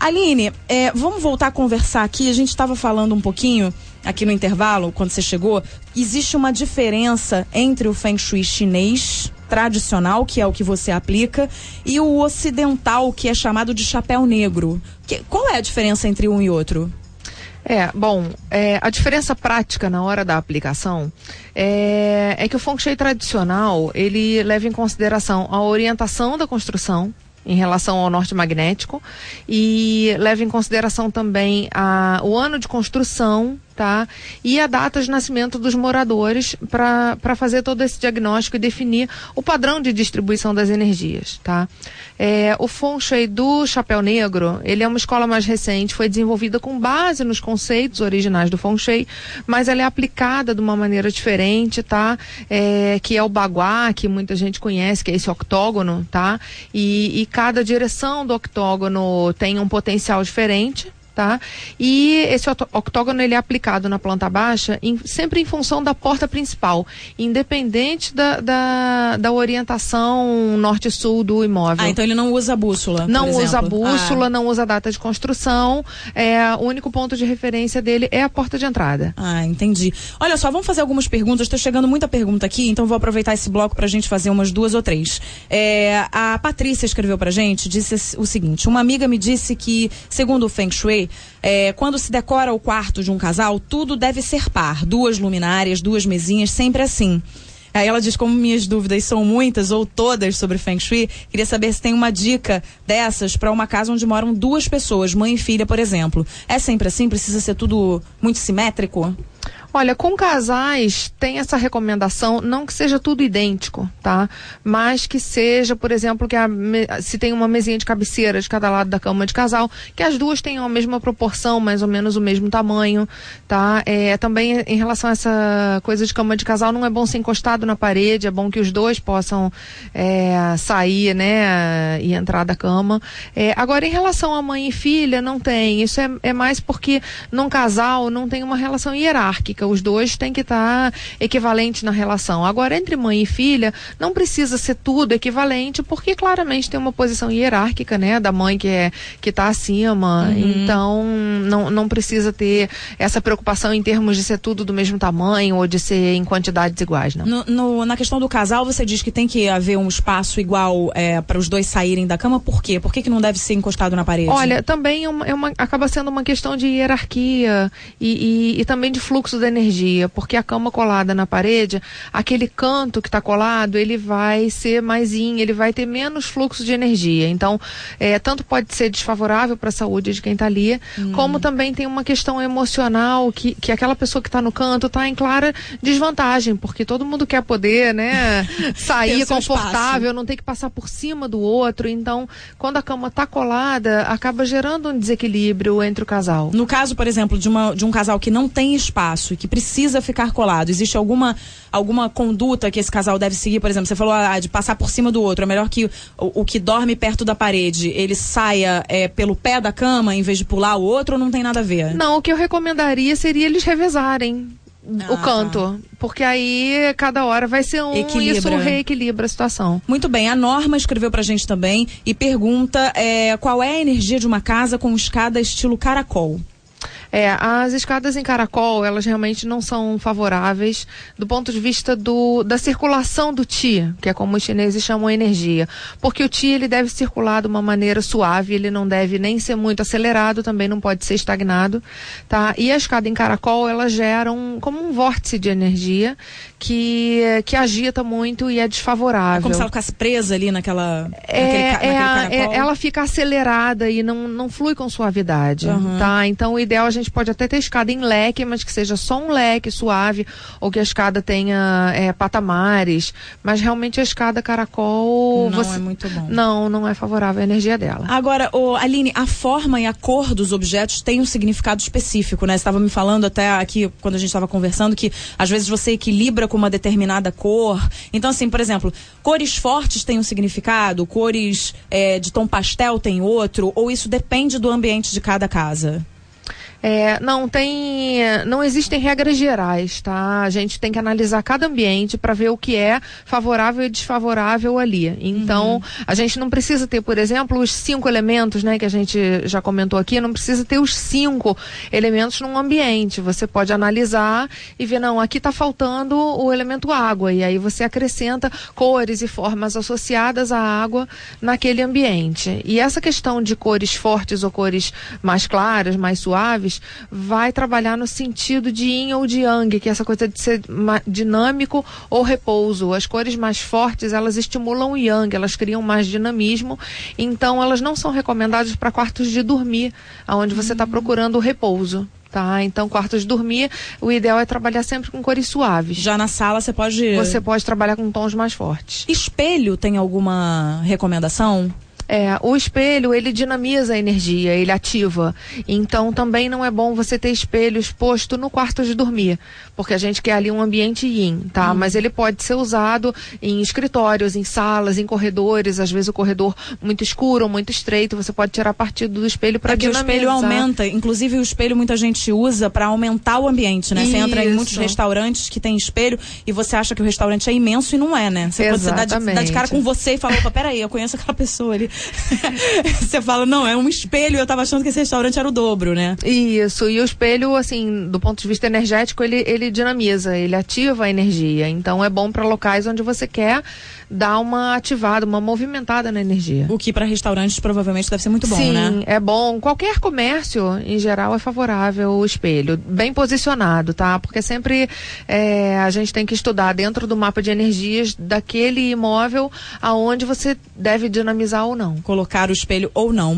Aline, é, vamos voltar a conversar aqui. A gente estava falando um pouquinho aqui no intervalo, quando você chegou. Existe uma diferença entre o Feng Shui chinês tradicional, que é o que você aplica, e o ocidental, que é chamado de chapéu negro. Que, qual é a diferença entre um e outro? É, bom, é, a diferença prática na hora da aplicação é, é que o Feng Shui tradicional, ele leva em consideração a orientação da construção, em relação ao norte magnético. E leva em consideração também a, o ano de construção tá? E a data de nascimento dos moradores para fazer todo esse diagnóstico e definir o padrão de distribuição das energias, tá? É, o Feng Shui do Chapéu Negro, ele é uma escola mais recente, foi desenvolvida com base nos conceitos originais do Feng Shui, mas ela é aplicada de uma maneira diferente, tá? É, que é o Bagua, que muita gente conhece, que é esse octógono, tá? E, e cada direção do octógono tem um potencial diferente, tá? E esse octógono ele é aplicado na planta baixa em, sempre em função da porta principal, independente da, da, da orientação norte-sul do imóvel. Ah, então ele não usa bússola. Não usa bússola, ah. não usa data de construção. É, o único ponto de referência dele é a porta de entrada. Ah, entendi. Olha só, vamos fazer algumas perguntas. Estou chegando muita pergunta aqui, então vou aproveitar esse bloco para a gente fazer umas duas ou três. É, a Patrícia escreveu para gente, disse o seguinte: uma amiga me disse que, segundo o Feng Shui, é, quando se decora o quarto de um casal, tudo deve ser par. Duas luminárias, duas mesinhas, sempre assim. Aí ela diz como minhas dúvidas são muitas ou todas sobre Feng Shui, queria saber se tem uma dica dessas para uma casa onde moram duas pessoas, mãe e filha, por exemplo. É sempre assim? Precisa ser tudo muito simétrico? Olha, com casais tem essa recomendação, não que seja tudo idêntico, tá? Mas que seja, por exemplo, que a, se tem uma mesinha de cabeceira de cada lado da cama de casal, que as duas tenham a mesma proporção, mais ou menos o mesmo tamanho, tá? É, também em relação a essa coisa de cama de casal, não é bom ser encostado na parede, é bom que os dois possam é, sair, né, e entrar da cama. É, agora, em relação a mãe e filha, não tem. Isso é, é mais porque num casal não tem uma relação hierárquica os dois têm que estar tá equivalentes na relação. Agora, entre mãe e filha, não precisa ser tudo equivalente, porque claramente tem uma posição hierárquica, né, da mãe que é que está acima. Uhum. Então, não, não precisa ter essa preocupação em termos de ser tudo do mesmo tamanho ou de ser em quantidades iguais, não. No, no, na questão do casal, você diz que tem que haver um espaço igual é, para os dois saírem da cama. Por quê? Por que, que não deve ser encostado na parede? Olha, também é uma, é uma acaba sendo uma questão de hierarquia e, e, e também de fluxo da energia, porque a cama colada na parede, aquele canto que está colado, ele vai ser mais in, ele vai ter menos fluxo de energia. Então, é, tanto pode ser desfavorável para a saúde de quem está ali, hum. como também tem uma questão emocional que, que aquela pessoa que está no canto está em clara desvantagem, porque todo mundo quer poder, né, sair confortável, não tem que passar por cima do outro. Então, quando a cama está colada, acaba gerando um desequilíbrio entre o casal. No caso, por exemplo, de, uma, de um casal que não tem espaço que precisa ficar colado? Existe alguma, alguma conduta que esse casal deve seguir? Por exemplo, você falou ah, de passar por cima do outro. É melhor que o, o que dorme perto da parede, ele saia é, pelo pé da cama em vez de pular o outro ou não tem nada a ver? Não, o que eu recomendaria seria eles revezarem. Ah, o canto. Tá. Porque aí cada hora vai ser um Equilibra. isso reequilibra a situação. Muito bem, a Norma escreveu pra gente também e pergunta é, qual é a energia de uma casa com escada estilo caracol. É, as escadas em caracol, elas realmente não são favoráveis do ponto de vista do, da circulação do Ti, que é como os chineses chamam a energia. Porque o Ti, ele deve circular de uma maneira suave, ele não deve nem ser muito acelerado, também não pode ser estagnado, tá? E a escada em caracol, ela gera um, como um vórtice de energia que, que agita muito e é desfavorável. É como se ela ficasse presa ali naquela. É, naquele, é, é ela fica acelerada e não, não flui com suavidade. Uhum. Tá? Então o ideal a gente pode até ter escada em leque, mas que seja só um leque suave, ou que a escada tenha é, patamares. Mas realmente a escada caracol. Não você... é muito bom. Não, não é favorável à energia dela. Agora, oh, Aline, a forma e a cor dos objetos tem um significado específico, né? Você estava me falando até aqui, quando a gente estava conversando, que às vezes você equilibra com uma determinada cor. Então, assim, por exemplo, cores fortes têm um significado, cores é, de tom pastel têm outro, ou isso depende do ambiente de cada casa? É, não tem, não existem regras gerais, tá? A gente tem que analisar cada ambiente para ver o que é favorável e desfavorável ali. Então, uhum. a gente não precisa ter, por exemplo, os cinco elementos, né, que a gente já comentou aqui, não precisa ter os cinco elementos num ambiente. Você pode analisar e ver, não, aqui está faltando o elemento água e aí você acrescenta cores e formas associadas à água naquele ambiente. E essa questão de cores fortes ou cores mais claras, mais suaves vai trabalhar no sentido de yin ou de yang, que é essa coisa de ser dinâmico ou repouso. As cores mais fortes, elas estimulam o yang, elas criam mais dinamismo, então elas não são recomendadas para quartos de dormir, onde você está procurando o repouso. Tá, então quartos de dormir, o ideal é trabalhar sempre com cores suaves. Já na sala você pode. Você pode trabalhar com tons mais fortes. Espelho tem alguma recomendação? É, o espelho, ele dinamiza a energia, ele ativa. Então também não é bom você ter espelho exposto no quarto de dormir, porque a gente quer ali um ambiente yin, tá? Hum. Mas ele pode ser usado em escritórios, em salas, em corredores, às vezes o corredor muito escuro muito estreito, você pode tirar partido do espelho para é dinamizar. o espelho aumenta, inclusive o espelho muita gente usa para aumentar o ambiente, né? Isso. Você entra em muitos restaurantes que tem espelho e você acha que o restaurante é imenso e não é, né? Você Exatamente. pode dar de, de cara com você e falar, opa, peraí, eu conheço aquela pessoa ali. você fala, não, é um espelho, eu tava achando que esse restaurante era o dobro, né? Isso, e o espelho, assim, do ponto de vista energético, ele, ele dinamiza, ele ativa a energia. Então é bom para locais onde você quer dar uma ativada, uma movimentada na energia. O que para restaurantes provavelmente deve ser muito bom, Sim, né? Sim, é bom. Qualquer comércio, em geral, é favorável o espelho. Bem posicionado, tá? Porque sempre é, a gente tem que estudar dentro do mapa de energias daquele imóvel aonde você deve dinamizar ou não colocar o espelho ou não.